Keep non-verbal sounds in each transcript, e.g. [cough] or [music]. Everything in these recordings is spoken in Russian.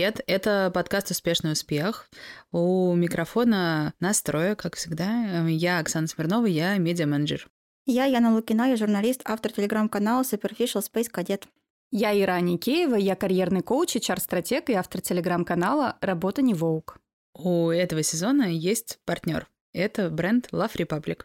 Привет, это подкаст «Успешный успех». У микрофона настроя, как всегда. Я Оксана Смирнова, я медиа-менеджер. Я Яна Лукина, я журналист, автор телеграм-канала Superficial Space Cadet. Я Ира Аникеева, я карьерный коуч, HR-стратег и автор телеграм-канала «Работа не волк». У этого сезона есть партнер. Это бренд Love Republic.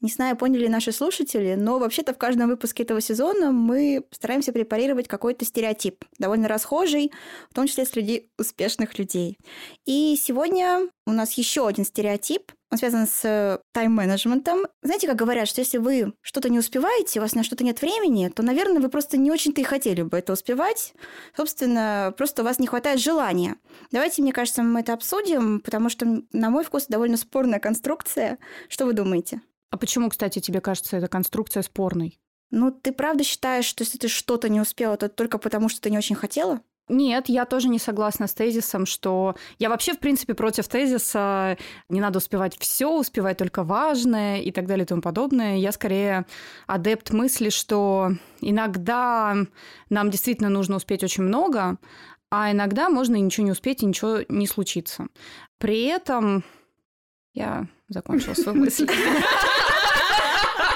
Не знаю, поняли наши слушатели, но вообще-то в каждом выпуске этого сезона мы стараемся препарировать какой-то стереотип, довольно расхожий, в том числе среди успешных людей. И сегодня у нас еще один стереотип, он связан с тайм-менеджментом. Знаете, как говорят, что если вы что-то не успеваете, у вас на что-то нет времени, то, наверное, вы просто не очень-то и хотели бы это успевать. Собственно, просто у вас не хватает желания. Давайте, мне кажется, мы это обсудим, потому что, на мой вкус, довольно спорная конструкция. Что вы думаете? А почему, кстати, тебе кажется эта конструкция спорной? Ну, ты правда считаешь, что если ты что-то не успела, то только потому, что ты не очень хотела? Нет, я тоже не согласна с тезисом, что я вообще, в принципе, против тезиса не надо успевать все, успевать только важное и так далее и тому подобное. Я скорее адепт мысли, что иногда нам действительно нужно успеть очень много, а иногда можно и ничего не успеть, и ничего не случится. При этом я закончила свою [laughs] мысль.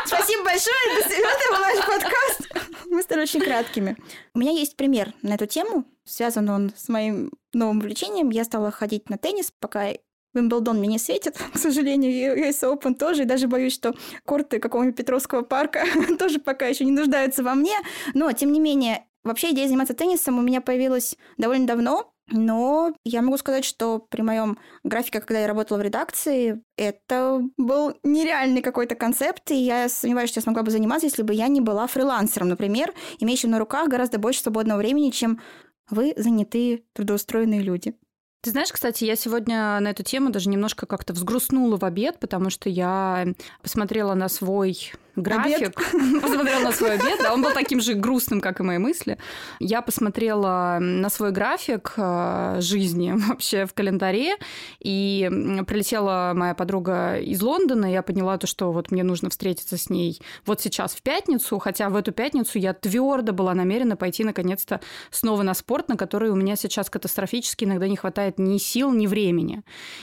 Спасибо большое. Это был наш подкаст. Мы стали очень краткими. У меня есть пример на эту тему. Связан он с моим новым увлечением. Я стала ходить на теннис, пока Вимблдон мне не светит, [laughs] к сожалению, и US Open тоже, и даже боюсь, что корты какого-нибудь Петровского парка [laughs] тоже пока еще не нуждаются во мне. Но, тем не менее, вообще идея заниматься теннисом у меня появилась довольно давно, но я могу сказать, что при моем графике, когда я работала в редакции, это был нереальный какой-то концепт, и я сомневаюсь, что я смогла бы заниматься, если бы я не была фрилансером, например, имеющим на руках гораздо больше свободного времени, чем вы, занятые, трудоустроенные люди. Ты знаешь, кстати, я сегодня на эту тему даже немножко как-то взгрустнула в обед, потому что я посмотрела на свой график, посмотрела на свой обед, да, он был таким же грустным, как и мои мысли. Я посмотрела на свой график э, жизни [laughs] вообще в календаре, и прилетела моя подруга из Лондона, и я поняла то, что вот мне нужно встретиться с ней вот сейчас в пятницу, хотя в эту пятницу я твердо была намерена пойти наконец-то снова на спорт, на который у меня сейчас катастрофически иногда не хватает ни сил, ни времени.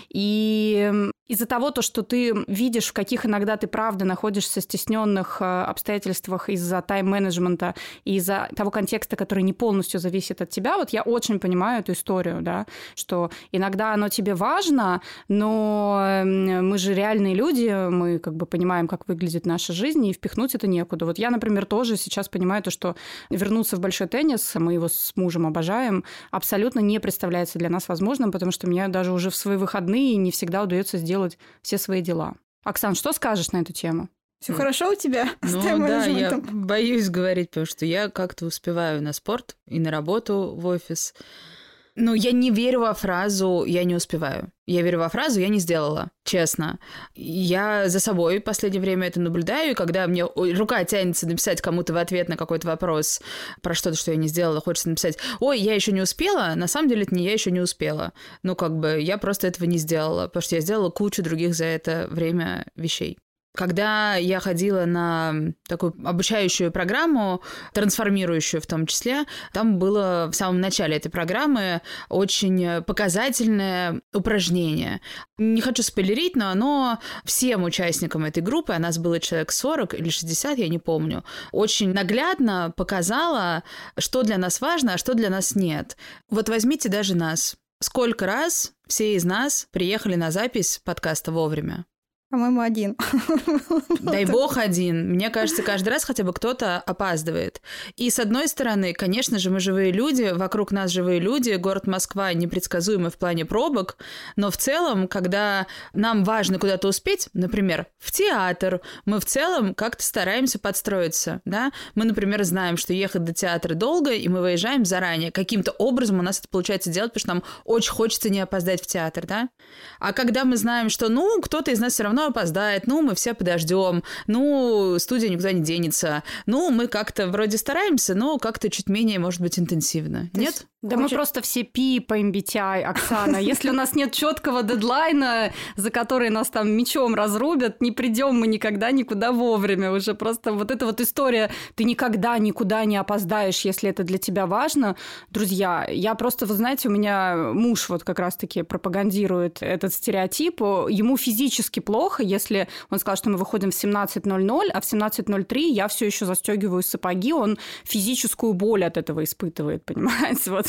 И из-за того, то, что ты видишь, в каких иногда ты правда находишься в стесненных э, обстоятельствах из-за тайм-менеджмента и из-за того контекста, который не полностью зависит от тебя, вот я очень понимаю эту историю, да, что иногда оно тебе важно, но эм, мы же реальные люди, мы как бы понимаем, как выглядит наша жизнь, и впихнуть это некуда. Вот я, например, тоже сейчас понимаю то, что вернуться в большой теннис, мы его с мужем обожаем, абсолютно не представляется для нас возможным, потому что мне даже уже в свои выходные не всегда удается сделать делать все свои дела. Оксан, что скажешь на эту тему? Все хорошо у тебя [laughs] ну, да, я боюсь говорить, потому что я как-то успеваю на спорт и на работу в офис. Ну, я не верю во фразу «я не успеваю». Я верю во фразу «я не сделала», честно. Я за собой в последнее время это наблюдаю, и когда мне рука тянется написать кому-то в ответ на какой-то вопрос про что-то, что я не сделала, хочется написать «Ой, я еще не успела», на самом деле это не «я еще не успела». Ну, как бы я просто этого не сделала, потому что я сделала кучу других за это время вещей. Когда я ходила на такую обучающую программу, трансформирующую в том числе, там было в самом начале этой программы очень показательное упражнение. Не хочу спойлерить, но оно всем участникам этой группы, а нас было человек 40 или 60, я не помню, очень наглядно показало, что для нас важно, а что для нас нет. Вот возьмите даже нас. Сколько раз все из нас приехали на запись подкаста вовремя? По-моему, один. [laughs] Дай бог один. Мне кажется, каждый раз хотя бы кто-то опаздывает. И с одной стороны, конечно же, мы живые люди, вокруг нас живые люди, город Москва непредсказуемый в плане пробок, но в целом, когда нам важно куда-то успеть, например, в театр, мы в целом как-то стараемся подстроиться, да? Мы, например, знаем, что ехать до театра долго, и мы выезжаем заранее. Каким-то образом у нас это получается делать, потому что нам очень хочется не опоздать в театр, да? А когда мы знаем, что, ну, кто-то из нас все равно равно опоздает, ну, мы все подождем, ну, студия никуда не денется, ну, мы как-то вроде стараемся, но как-то чуть менее, может быть, интенсивно. То Нет? Да Хочет... мы просто все пи по MBTI, Оксана. Если у нас нет четкого дедлайна, за который нас там мечом разрубят, не придем мы никогда никуда вовремя. Уже просто вот эта вот история, ты никогда никуда не опоздаешь, если это для тебя важно. Друзья, я просто, вы знаете, у меня муж вот как раз-таки пропагандирует этот стереотип. Ему физически плохо, если он сказал, что мы выходим в 17.00, а в 17.03 я все еще застегиваю сапоги, он физическую боль от этого испытывает, [laughs] понимаете? Вот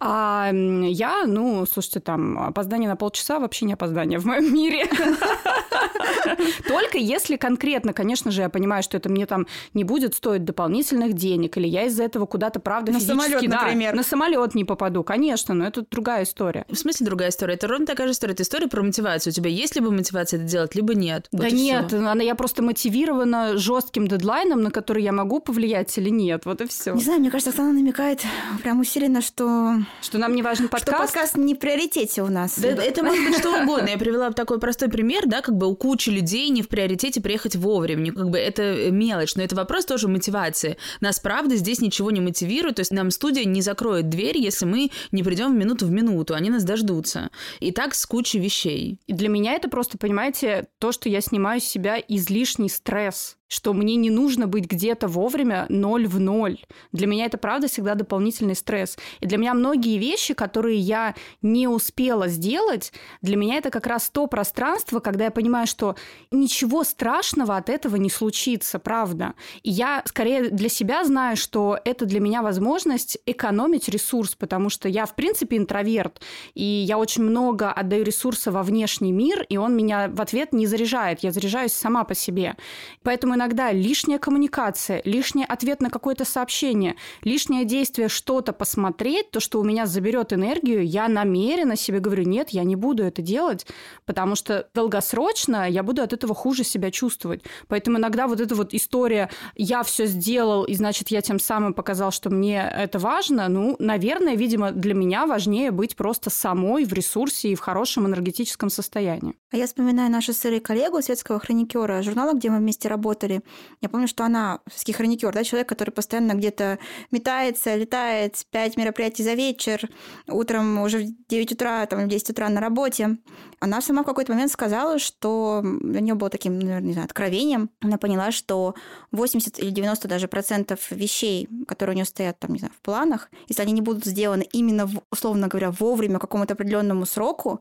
а я, ну, слушайте, там, опоздание на полчаса вообще не опоздание в моем мире. [laughs] Только если конкретно, конечно же, я понимаю, что это мне там не будет стоить дополнительных денег, или я из-за этого куда-то, правда, на физически... самолет, да, например. на самолет не попаду, конечно, но это другая история. В смысле другая история? Это ровно такая же история. Это история про мотивацию. У тебя есть либо мотивация это делать, либо нет. Да вот нет, она, я просто мотивирована жестким дедлайном, на который я могу повлиять или нет. Вот и все. Не знаю, мне кажется, Оксана намекает прям усиленно, что... Что нам не важен подкаст? Что подкаст не в приоритете у нас. Да, это может быть что угодно. Я привела такой простой пример, да, как бы у кучи людей не в приоритете приехать вовремя. Как бы это мелочь, но это вопрос тоже мотивации. Нас, правда, здесь ничего не мотивирует. То есть нам студия не закроет дверь, если мы не придем в минуту в минуту. Они нас дождутся. И так с кучей вещей. И для меня это просто, понимаете, то, что я снимаю с себя излишний стресс что мне не нужно быть где-то вовремя ноль в ноль. Для меня это, правда, всегда дополнительный стресс. И для меня многие вещи, которые я не успела сделать, для меня это как раз то пространство, когда я понимаю, что ничего страшного от этого не случится, правда. И я скорее для себя знаю, что это для меня возможность экономить ресурс, потому что я, в принципе, интроверт, и я очень много отдаю ресурса во внешний мир, и он меня в ответ не заряжает. Я заряжаюсь сама по себе. Поэтому иногда лишняя коммуникация, лишний ответ на какое-то сообщение, лишнее действие что-то посмотреть, то, что у меня заберет энергию, я намеренно себе говорю, нет, я не буду это делать, потому что долгосрочно я буду от этого хуже себя чувствовать. Поэтому иногда вот эта вот история «я все сделал, и значит, я тем самым показал, что мне это важно», ну, наверное, видимо, для меня важнее быть просто самой в ресурсе и в хорошем энергетическом состоянии. А я вспоминаю нашу с Ирой коллегу, светского хроникера журнала, где мы вместе работали, работали. Я помню, что она, хроникер, да, человек, который постоянно где-то метается, летает, пять мероприятий за вечер, утром уже в 9 утра, там, в 10 утра на работе. Она сама в какой-то момент сказала, что для нее было таким, наверное, не знаю, откровением. Она поняла, что 80 или 90 даже процентов вещей, которые у нее стоят там, не знаю, в планах, если они не будут сделаны именно, условно говоря, вовремя, какому-то определенному сроку,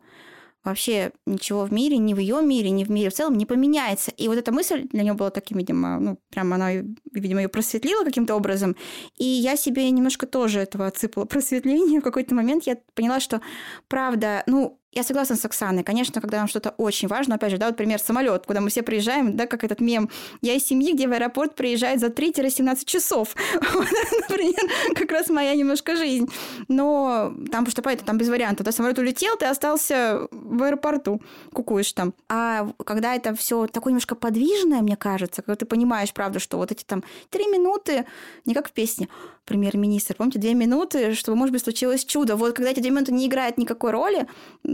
вообще ничего в мире, ни в ее мире, ни в мире в целом не поменяется. И вот эта мысль для нее была таким, видимо, ну, прям она, видимо, ее просветлила каким-то образом. И я себе немножко тоже этого отсыпала [laughs] просветление. В какой-то момент я поняла, что правда, ну, я согласна с Оксаной. Конечно, когда нам что-то очень важно, опять же, да, вот пример самолет, куда мы все приезжаем, да, как этот мем. Я из семьи, где в аэропорт приезжает за 3-17 часов. [laughs] например, как раз моя немножко жизнь. Но там поступает, там без вариантов. Да, самолет улетел, ты остался в аэропорту, кукуешь там. А когда это все такое немножко подвижное, мне кажется, когда ты понимаешь, правда, что вот эти там три минуты, не как в песне, премьер-министр, помните, две минуты, чтобы, может быть, случилось чудо. Вот когда эти две минуты не играют никакой роли,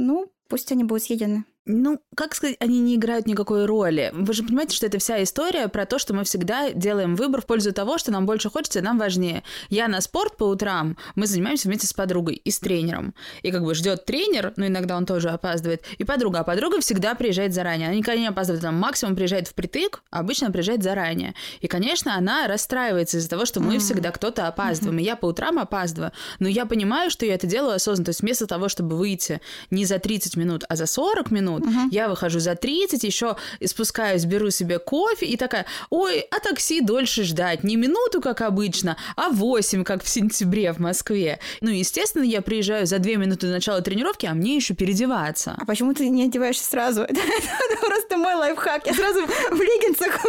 ну, пусть они будут съедены. Ну, как сказать, они не играют никакой роли. Вы же понимаете, что это вся история про то, что мы всегда делаем выбор в пользу того, что нам больше хочется, нам важнее. Я на спорт по утрам, мы занимаемся вместе с подругой и с тренером. И как бы ждет тренер, но иногда он тоже опаздывает, и подруга. А подруга всегда приезжает заранее. Она никогда не опаздывает, там максимум приезжает впритык, а обычно приезжает заранее. И, конечно, она расстраивается из-за того, что мы mm-hmm. всегда кто-то опаздываем. Mm-hmm. И я по утрам опаздываю. Но я понимаю, что я это делаю осознанно. То есть вместо того, чтобы выйти не за 30 минут, а за 40 минут, угу. я выхожу за 30, еще спускаюсь, беру себе кофе и такая, ой, а такси дольше ждать, не минуту, как обычно, а 8, как в сентябре в Москве. Ну, естественно, я приезжаю за 2 минуты до начала тренировки, а мне еще переодеваться. А почему ты не одеваешься сразу? [laughs] Это, просто мой лайфхак. Я сразу в леггинсах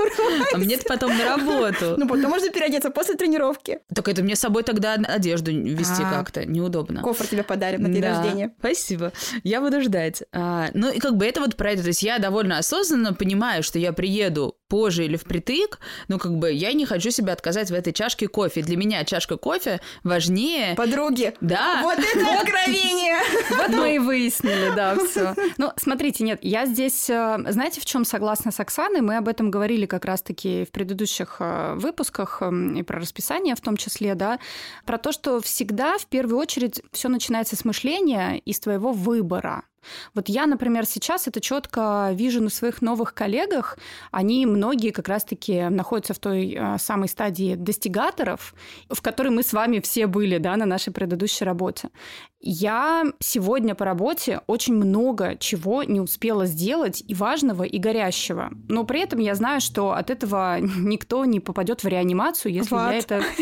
А мне потом на работу. Ну, потом можно переодеться после тренировки. Так это мне с собой тогда одежду вести а. как-то неудобно. Кофр тебе подарим на день рождения. Спасибо. Я буду ждать. А, ну, и как бы это вот про это. То есть я довольно осознанно понимаю, что я приеду позже или впритык, ну, как бы я не хочу себя отказать в этой чашке кофе. Для меня чашка кофе важнее... Подруги. Да. Вот это откровение! Вот мы и выяснили, да, все. Ну, смотрите, нет, я здесь, э, знаете, в чем согласна с Оксаной? Мы об этом говорили как раз-таки в предыдущих э, выпусках эм, и про расписание в том числе, да, про то, что всегда в первую очередь все начинается с мышления и с твоего выбора. Вот я, например, сейчас это четко вижу на своих новых коллегах. Они многие как раз-таки находятся в той э, самой стадии достигаторов, в которой мы с вами все были да, на нашей предыдущей работе. Я сегодня по работе очень много чего не успела сделать и важного, и горящего. Но при этом я знаю, что от этого никто не попадет в реанимацию, если Ват. я это... [laughs]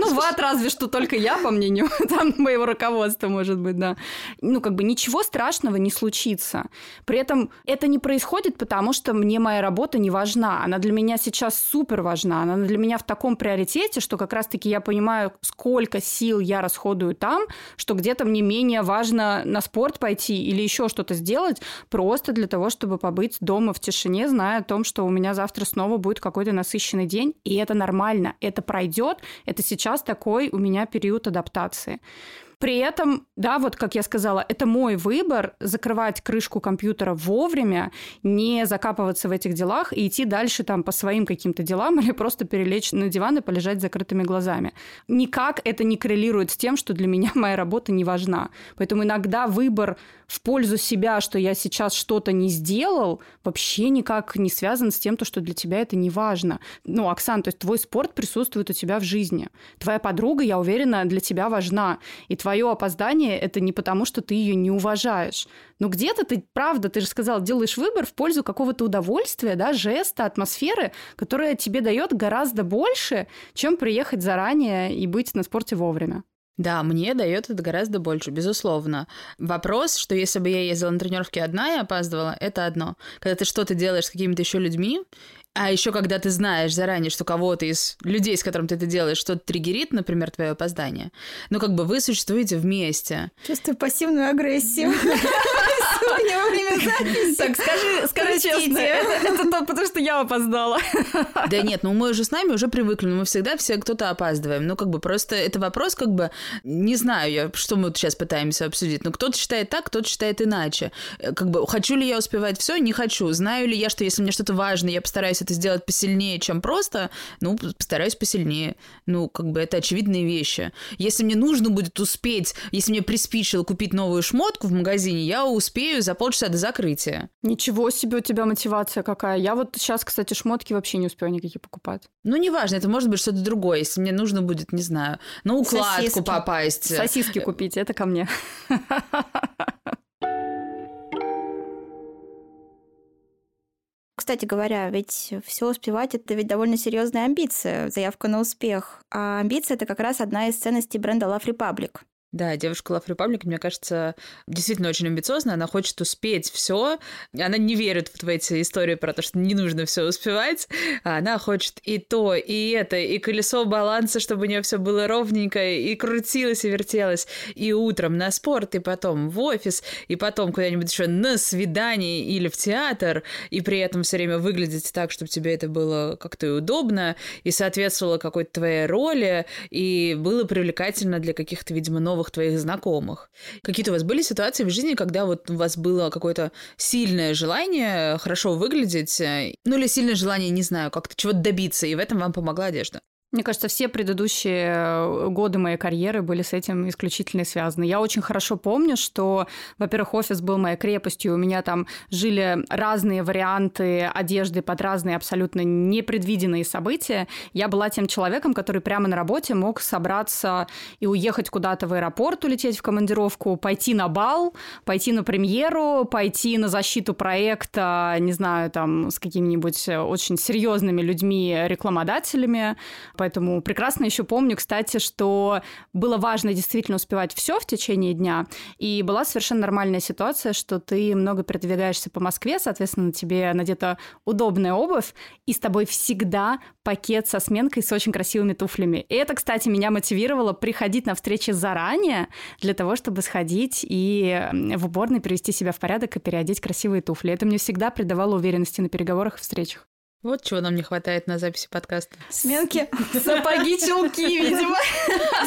Ну, ват разве что только я, по мнению [laughs] там моего руководства, может быть, да. Ну, как бы ничего страшного не случится. При этом это не происходит, потому что мне моя работа не важна. Она для меня сейчас супер важна. Она для меня в таком приоритете, что как раз-таки я понимаю, сколько сил я расходую там, что где-то мне менее важно на спорт пойти или еще что-то сделать, просто для того, чтобы побыть дома в тишине, зная о том, что у меня завтра снова будет какой-то насыщенный день, и это нормально, это пройдет, это сейчас такой у меня период адаптации. При этом, да, вот как я сказала, это мой выбор закрывать крышку компьютера вовремя, не закапываться в этих делах и идти дальше там по своим каким-то делам [laughs] или просто перелечь на диван и полежать с закрытыми глазами. Никак это не коррелирует с тем, что для меня [laughs] моя работа не важна. Поэтому иногда выбор в пользу себя, что я сейчас что-то не сделал, вообще никак не связан с тем, то, что для тебя это не важно. Ну, Оксан, то есть твой спорт присутствует у тебя в жизни. Твоя подруга, я уверена, для тебя важна. И твое опоздание это не потому, что ты ее не уважаешь. Но где-то ты, правда, ты же сказал, делаешь выбор в пользу какого-то удовольствия, да, жеста, атмосферы, которая тебе дает гораздо больше, чем приехать заранее и быть на спорте вовремя. Да, мне дает это гораздо больше, безусловно. Вопрос, что если бы я ездила на тренировки одна и опаздывала, это одно. Когда ты что-то делаешь с какими-то еще людьми, а еще когда ты знаешь заранее, что кого-то из людей, с которым ты это делаешь, что-то триггерит, например, твое опоздание, ну как бы вы существуете вместе. Чувствую пассивную агрессию. [laughs] Сегодня во время записи. Так, скажи, скажи честно, это, то, потому что я опоздала. Да нет, ну мы уже с нами уже привыкли, но мы всегда все кто-то опаздываем. Ну как бы просто это вопрос как бы, не знаю я, что мы сейчас пытаемся обсудить, но кто-то считает так, кто-то считает иначе. Э, Как бы хочу ли я успевать все, не хочу. Знаю ли я, что если мне что-то важно, я постараюсь это сделать посильнее, чем просто, ну постараюсь посильнее. Ну как бы это очевидные вещи. Если мне нужно будет успеть, если мне приспичило купить новую шмотку в магазине, я успею за полчаса до закрытия. Ничего себе у тебя мотивация какая. Я вот сейчас, кстати, шмотки вообще не успею никакие покупать. Ну, неважно, это может быть что-то другое. Если мне нужно будет, не знаю, на укладку Сосиски. попасть. Сосиски купить, это ко мне. Кстати говоря, ведь все успевать это ведь довольно серьезная амбиция, заявка на успех. А амбиция это как раз одна из ценностей бренда Love Republic. Да, девушка Love Republic, мне кажется, действительно очень амбициозна. Она хочет успеть все. Она не верит в эти истории про то, что не нужно все успевать. А Она хочет и то, и это, и колесо баланса, чтобы у нее все было ровненько, и крутилось, и вертелось. И утром на спорт, и потом в офис, и потом куда-нибудь еще на свидание или в театр, и при этом все время выглядеть так, чтобы тебе это было как-то и удобно, и соответствовало какой-то твоей роли, и было привлекательно для каких-то, видимо, новых твоих знакомых. Какие-то у вас были ситуации в жизни, когда вот у вас было какое-то сильное желание хорошо выглядеть, э, ну или сильное желание, не знаю, как-то чего-то добиться, и в этом вам помогла одежда? Мне кажется, все предыдущие э, годы моей карьеры были с этим исключительно связаны. Я очень хорошо помню, что, во-первых, офис был моей крепостью, у меня там жили разные варианты одежды под разные абсолютно непредвиденные события. Я была тем человеком, который прямо на работе мог собраться и уехать куда-то в аэропорт, улететь в командировку, пойти на бал, пойти на премьеру, пойти на защиту проекта, не знаю, там, с какими-нибудь очень серьезными людьми, рекламодателями, Поэтому прекрасно еще помню, кстати, что было важно действительно успевать все в течение дня. И была совершенно нормальная ситуация, что ты много передвигаешься по Москве, соответственно, тебе надета удобная обувь, и с тобой всегда пакет со сменкой с очень красивыми туфлями. И это, кстати, меня мотивировало приходить на встречи заранее для того, чтобы сходить и в уборной привести себя в порядок и переодеть красивые туфли. Это мне всегда придавало уверенности на переговорах и встречах. Вот чего нам не хватает на записи подкаста. Сменки. Сапоги, чулки, видимо,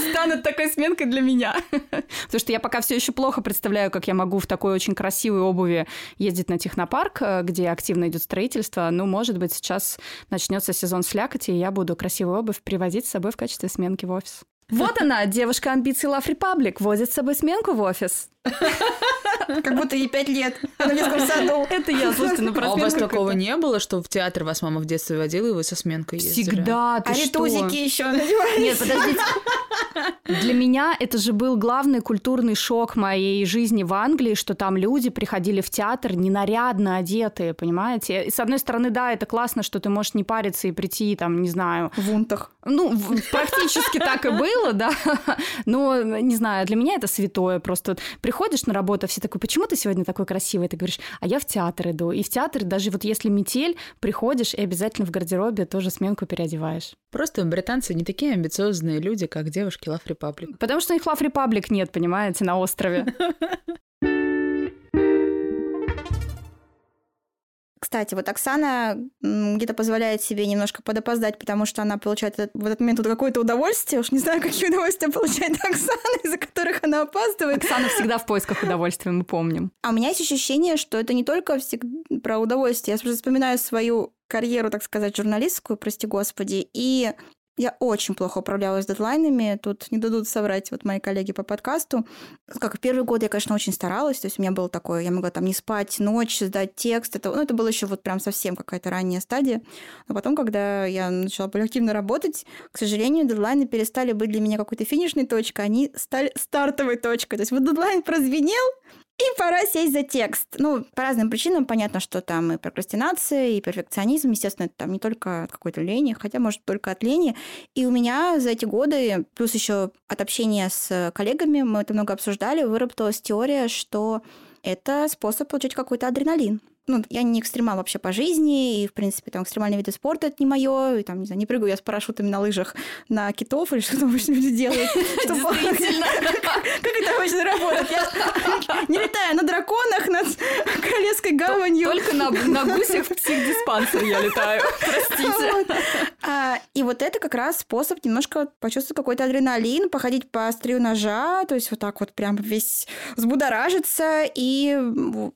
станут такой сменкой для меня. Потому что я пока все еще плохо представляю, как я могу в такой очень красивой обуви ездить на технопарк, э, где активно идет строительство. Ну, может быть, сейчас начнется сезон слякоти, и я буду красивую обувь привозить с собой в качестве сменки в офис. Вот она, девушка амбиций Love Republic, возит с собой сменку в офис. Как будто ей пять лет. Она в детском саду. Это я, слушайте, ну про А у вас такого не было, что в театр вас мама в детстве водила, и вы со сменкой ездили? Всегда, ты А ритузики еще. [laughs] Нет, подождите. Для меня это же был главный культурный шок моей жизни в Англии, что там люди приходили в театр ненарядно одетые, понимаете? И с одной стороны, да, это классно, что ты можешь не париться и прийти, там, не знаю, В унтах. ну, практически так и было, да. Но, не знаю, для меня это святое. Просто приходишь на работу, все такой, почему ты сегодня такой красивый? Ты говоришь, а я в театр иду. И в театр, даже вот если метель, приходишь и обязательно в гардеробе тоже сменку переодеваешь. Просто британцы не такие амбициозные люди, как девушки Love Republic. Потому что у них Love Republic нет, понимаете, на острове. [laughs] Кстати, вот Оксана где-то позволяет себе немножко подопоздать, потому что она получает этот- в этот момент вот какое-то удовольствие. Уж не знаю, какие удовольствия получает [laughs] Оксана, из-за которых она опаздывает. Оксана всегда в поисках удовольствия, мы помним. А у меня есть ощущение, что это не только всегда про удовольствие. Я просто вспоминаю свою карьеру, так сказать, журналистскую, прости господи, и я очень плохо управлялась с дедлайнами. Тут не дадут соврать вот мои коллеги по подкасту. Как в первый год я, конечно, очень старалась. То есть у меня было такое, я могла там не спать ночь, сдать текст. Это, ну, это было еще вот прям совсем какая-то ранняя стадия. Но потом, когда я начала более активно работать, к сожалению, дедлайны перестали быть для меня какой-то финишной точкой, они стали стартовой точкой. То есть вот дедлайн прозвенел, и пора сесть за текст. Ну, по разным причинам понятно, что там и прокрастинация, и перфекционизм. Естественно, это там не только от какой-то лени, хотя, может, только от лени. И у меня за эти годы, плюс еще от общения с коллегами, мы это много обсуждали, выработалась теория, что это способ получить какой-то адреналин. Ну, я не экстремал вообще по жизни, и, в принципе, там экстремальные виды спорта это не мое, и там, не знаю, не прыгаю я с парашютами на лыжах на китов, или что там обычно люди делают. [laughs] [laughs] Как это обычно работает? Я [laughs] не летаю на драконах над Королевской гаванью. Только на, гусях в психдиспансер я летаю, простите. А, и вот это как раз способ немножко почувствовать какой-то адреналин, походить по острию ножа, то есть вот так вот прям весь взбудоражиться. И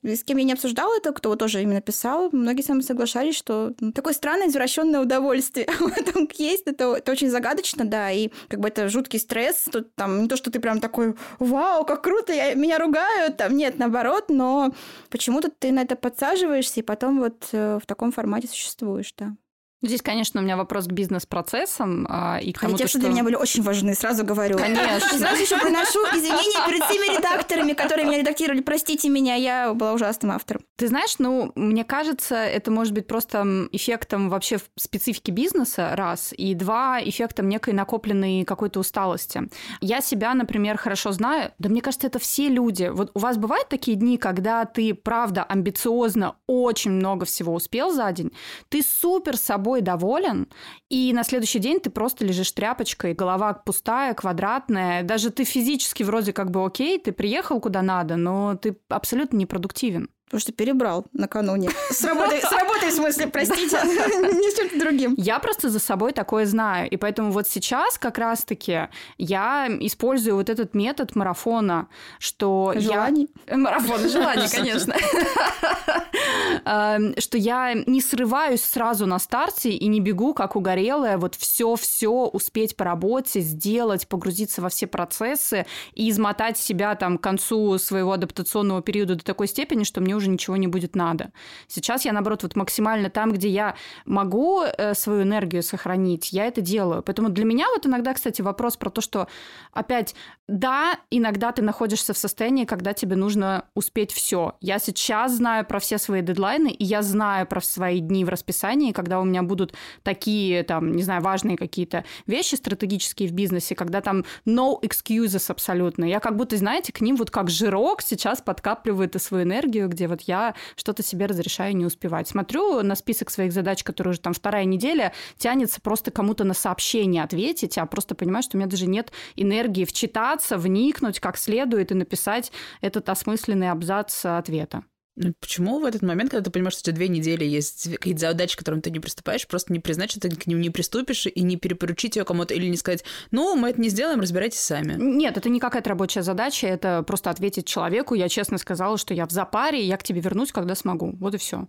с кем я не обсуждала это, кто вот тоже именно писал, многие со мной соглашались, что ну, такое странное извращенное удовольствие [laughs] в этом есть. Это, это очень загадочно, да, и как бы это жуткий стресс. Тут там не то, что ты прям такой, вау, как круто, я, меня ругают, там нет, наоборот, но почему-то ты на это подсаживаешься и потом вот э, в таком формате существуешь, да. Здесь, конечно, у меня вопрос к бизнес-процессам а, и к Хотя тому, те, то, что для меня были очень важны, сразу говорю. Конечно. И сразу еще приношу извинения перед всеми редакторами, которые меня редактировали. Простите меня, я была ужасным автором. Ты знаешь, ну, мне кажется, это может быть просто эффектом вообще в специфики бизнеса, раз, и два, эффектом некой накопленной какой-то усталости. Я себя, например, хорошо знаю, да мне кажется, это все люди. Вот у вас бывают такие дни, когда ты, правда, амбициозно очень много всего успел за день, ты супер собой доволен, и на следующий день ты просто лежишь тряпочкой, голова пустая, квадратная, даже ты физически вроде как бы окей, ты приехал куда надо, но ты абсолютно непродуктивен. Потому что перебрал накануне. С работой, с работой в смысле, простите, [laughs] не с чем-то другим. Я просто за собой такое знаю. И поэтому вот сейчас как раз-таки я использую вот этот метод марафона, что Желаний. я... Марафон желаний, [laughs] конечно. [laughs] Эм, Что я не срываюсь сразу на старте и не бегу, как угорелая, вот все-все успеть по работе, сделать, погрузиться во все процессы и измотать себя там к концу своего адаптационного периода до такой степени, что мне уже ничего не будет надо. Сейчас я, наоборот, вот максимально там, где я могу э, свою энергию сохранить, я это делаю. Поэтому для меня вот иногда, кстати, вопрос про то, что опять, да, иногда ты находишься в состоянии, когда тебе нужно успеть все. Я сейчас знаю про все свои дедлайны, и я знаю про свои дни в расписании, когда у меня будут такие, там, не знаю, важные какие-то вещи стратегические в бизнесе, когда там no excuses абсолютно. Я как будто, знаете, к ним вот как жирок сейчас подкапливаю эту свою энергию, где вот я что-то себе разрешаю не успевать. Смотрю на список своих задач, которые уже там вторая неделя, тянется просто кому-то на сообщение ответить, а просто понимаю, что у меня даже нет энергии вчитаться, вникнуть как следует и написать этот осмысленный абзац ответа. Почему в этот момент, когда ты понимаешь, что у тебя две недели есть какие-то задачи, к которым ты не приступаешь, просто не признать, что ты к ним не приступишь и не перепоручить ее кому-то или не сказать, ну, мы это не сделаем, разбирайтесь сами. Нет, это не какая-то рабочая задача, это просто ответить человеку. Я честно сказала, что я в запаре, и я к тебе вернусь, когда смогу. Вот и все.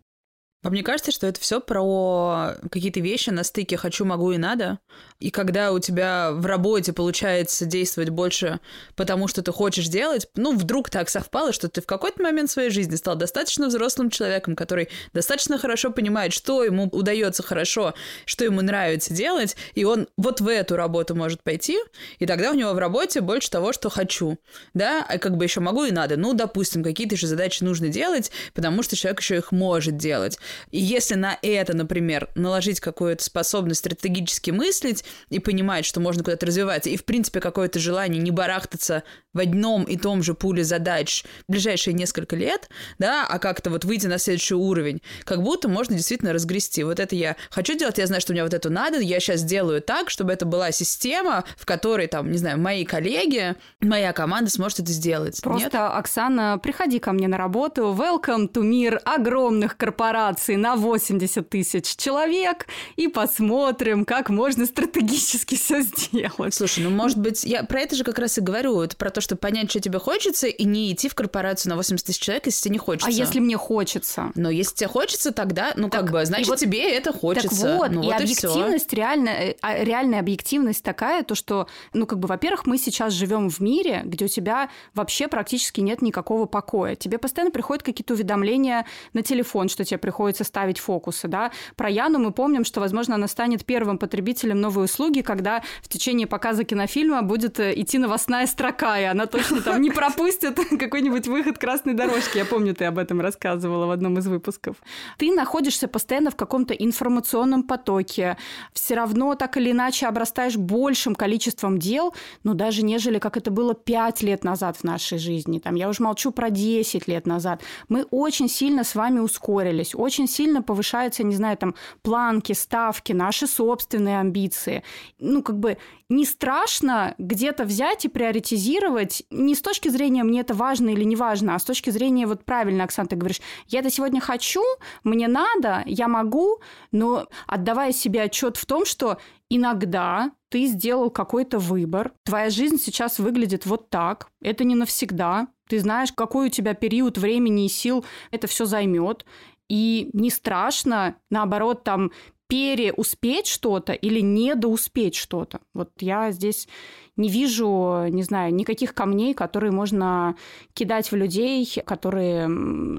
А мне кажется, что это все про какие-то вещи на стыке «хочу, могу и надо». И когда у тебя в работе получается действовать больше потому, что ты хочешь делать, ну, вдруг так совпало, что ты в какой-то момент своей жизни стал достаточно взрослым человеком, который достаточно хорошо понимает, что ему удается хорошо, что ему нравится делать, и он вот в эту работу может пойти, и тогда у него в работе больше того, что хочу, да, а как бы еще могу и надо. Ну, допустим, какие-то же задачи нужно делать, потому что человек еще их может делать. И если на это, например, наложить какую-то способность стратегически мыслить и понимать, что можно куда-то развиваться, и, в принципе, какое-то желание не барахтаться в одном и том же пуле задач в ближайшие несколько лет, да, а как-то вот выйти на следующий уровень, как будто можно действительно разгрести. Вот это я хочу делать, я знаю, что мне вот это надо, я сейчас делаю так, чтобы это была система, в которой, там, не знаю, мои коллеги, моя команда сможет это сделать. Просто, Нет? Оксана, приходи ко мне на работу. Welcome to мир огромных корпораций на 80 тысяч человек и посмотрим, как можно стратегически все сделать. Слушай, ну, может быть, я про это же как раз и говорю. Это про то, чтобы понять, что тебе хочется, и не идти в корпорацию на 80 тысяч человек, если тебе не хочется. А если мне хочется? Но если тебе хочется, тогда, ну, так, как бы, значит, вот, тебе это хочется. Так вот, ну, и вот объективность, и реальная, а, реальная объективность такая, то, что, ну, как бы, во-первых, мы сейчас живем в мире, где у тебя вообще практически нет никакого покоя. Тебе постоянно приходят какие-то уведомления на телефон, что тебе приходится ставить фокусы, да. Про Яну мы помним, что, возможно, она станет первым потребителем новой услуги, когда в течение показа кинофильма будет э, идти новостная строка, и она точно там не пропустит [laughs] какой-нибудь выход красной дорожки. Я помню, ты об этом рассказывала в одном из выпусков. Ты находишься постоянно в каком-то информационном потоке, все равно так или иначе обрастаешь большим количеством дел, но даже нежели как это было пять лет назад в нашей жизни. Там, я уже молчу про 10 лет назад. Мы очень сильно с вами ускорились, очень сильно повышаются, не знаю, там, планки, ставки, наши собственные амбиции. Ну, как бы не страшно где-то взять и приоритизировать не с точки зрения мне это важно или не важно, а с точки зрения вот правильно, Оксана, ты говоришь, я это сегодня хочу, мне надо, я могу, но отдавая себе отчет в том, что иногда ты сделал какой-то выбор, твоя жизнь сейчас выглядит вот так, это не навсегда, ты знаешь, какой у тебя период времени и сил это все займет, и не страшно, наоборот, там переуспеть что-то или недоуспеть что-то. Вот я здесь не вижу, не знаю, никаких камней, которые можно кидать в людей, которые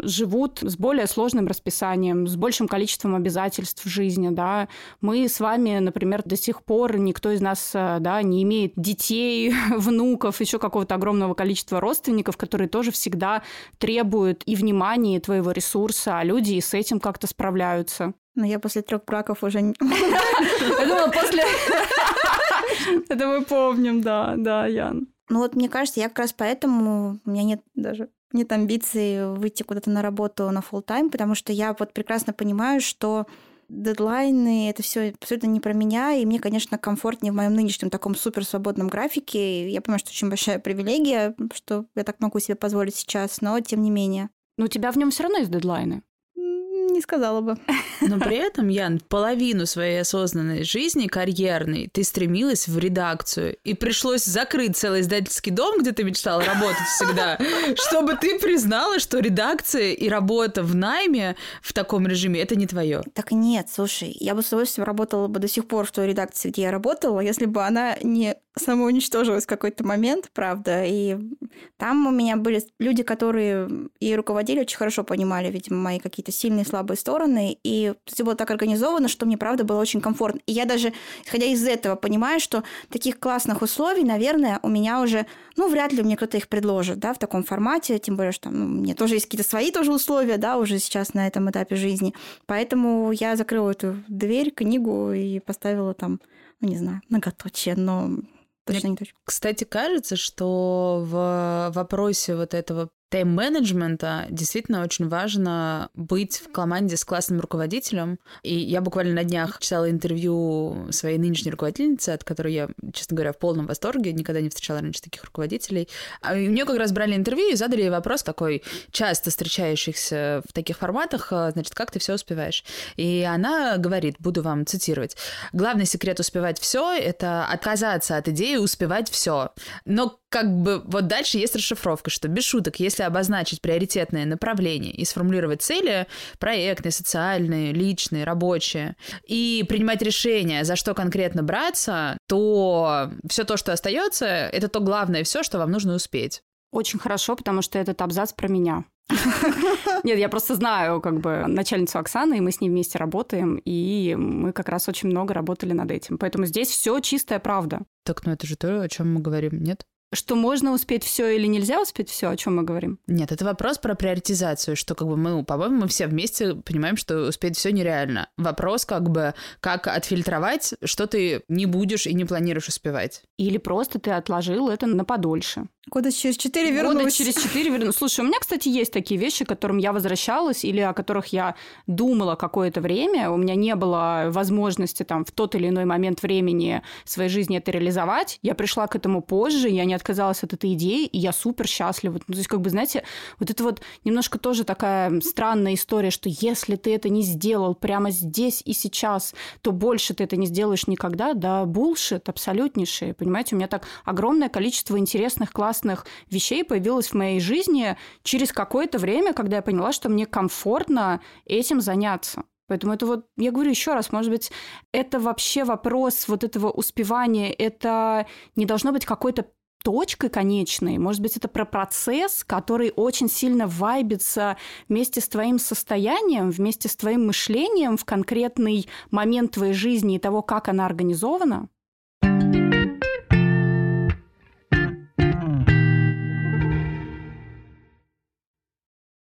живут с более сложным расписанием, с большим количеством обязательств в жизни, да. Мы с вами, например, до сих пор никто из нас, э, да, не имеет детей, [laughs] внуков, еще какого-то огромного количества родственников, которые тоже всегда требуют и внимания, и твоего ресурса, а люди и с этим как-то справляются. Но я после трех браков уже... [laughs] Я думала, после... [laughs] Это мы помним, да, да, Ян. Ну вот мне кажется, я как раз поэтому у меня нет даже нет амбиций выйти куда-то на работу на full тайм потому что я вот прекрасно понимаю, что дедлайны, это все абсолютно не про меня, и мне, конечно, комфортнее в моем нынешнем таком супер свободном графике. Я понимаю, что очень большая привилегия, что я так могу себе позволить сейчас, но тем не менее. Но у тебя в нем все равно есть дедлайны не сказала бы. Но при этом, Ян, половину своей осознанной жизни, карьерной, ты стремилась в редакцию. И пришлось закрыть целый издательский дом, где ты мечтала работать всегда, чтобы ты признала, что редакция и работа в найме в таком режиме это не твое. Так нет, слушай, я бы с удовольствием работала бы до сих пор в той редакции, где я работала, если бы она не самоуничтожилась в какой-то момент, правда. И там у меня были люди, которые и руководили, очень хорошо понимали, видимо, мои какие-то сильные, слабые стороны. И все было так организовано, что мне, правда, было очень комфортно. И я даже, исходя из этого, понимаю, что таких классных условий, наверное, у меня уже, ну, вряд ли мне кто-то их предложит, да, в таком формате, тем более, что ну, мне тоже есть какие-то свои тоже условия, да, уже сейчас на этом этапе жизни. Поэтому я закрыла эту дверь, книгу и поставила там, ну, не знаю, многоточие, но Точно не точно. Кстати, кажется, что в вопросе вот этого тайм-менеджмента действительно очень важно быть в команде с классным руководителем. И я буквально на днях читала интервью своей нынешней руководительницы, от которой я, честно говоря, в полном восторге, никогда не встречала раньше таких руководителей. А у нее как раз брали интервью и задали ей вопрос такой, часто встречающихся в таких форматах, а, значит, как ты все успеваешь? И она говорит, буду вам цитировать, главный секрет успевать все — это отказаться от идеи успевать все. Но как бы вот дальше есть расшифровка, что без шуток, если обозначить приоритетное направление и сформулировать цели, проектные, социальные, личные, рабочие, и принимать решение, за что конкретно браться, то все то, что остается, это то главное все, что вам нужно успеть. Очень хорошо, потому что этот абзац про меня. [laughs] Нет, я просто знаю как бы начальницу Оксаны, и мы с ней вместе работаем, и мы как раз очень много работали над этим. Поэтому здесь все чистая правда. Так, ну это же то, о чем мы говорим, нет? Что можно успеть все или нельзя успеть все, о чем мы говорим? Нет, это вопрос про приоритизацию, что как бы мы, по-моему, мы все вместе понимаем, что успеть все нереально. Вопрос как бы, как отфильтровать, что ты не будешь и не планируешь успевать. Или просто ты отложил это на подольше. Года через четыре вернусь. Года через четыре вернусь. Слушай, у меня, кстати, есть такие вещи, к которым я возвращалась или о которых я думала какое-то время. У меня не было возможности там в тот или иной момент времени своей жизни это реализовать. Я пришла к этому позже, я не отказалась от этой идеи, и я супер счастлива. Ну, то есть, как бы, знаете, вот это вот немножко тоже такая странная история, что если ты это не сделал прямо здесь и сейчас, то больше ты это не сделаешь никогда. Да, булшит абсолютнейший. Понимаете, у меня так огромное количество интересных классных вещей появилось в моей жизни через какое-то время, когда я поняла, что мне комфортно этим заняться. Поэтому это вот, я говорю еще раз, может быть, это вообще вопрос вот этого успевания, это не должно быть какой-то точкой конечной. Может быть, это про процесс, который очень сильно вайбится вместе с твоим состоянием, вместе с твоим мышлением в конкретный момент твоей жизни и того, как она организована.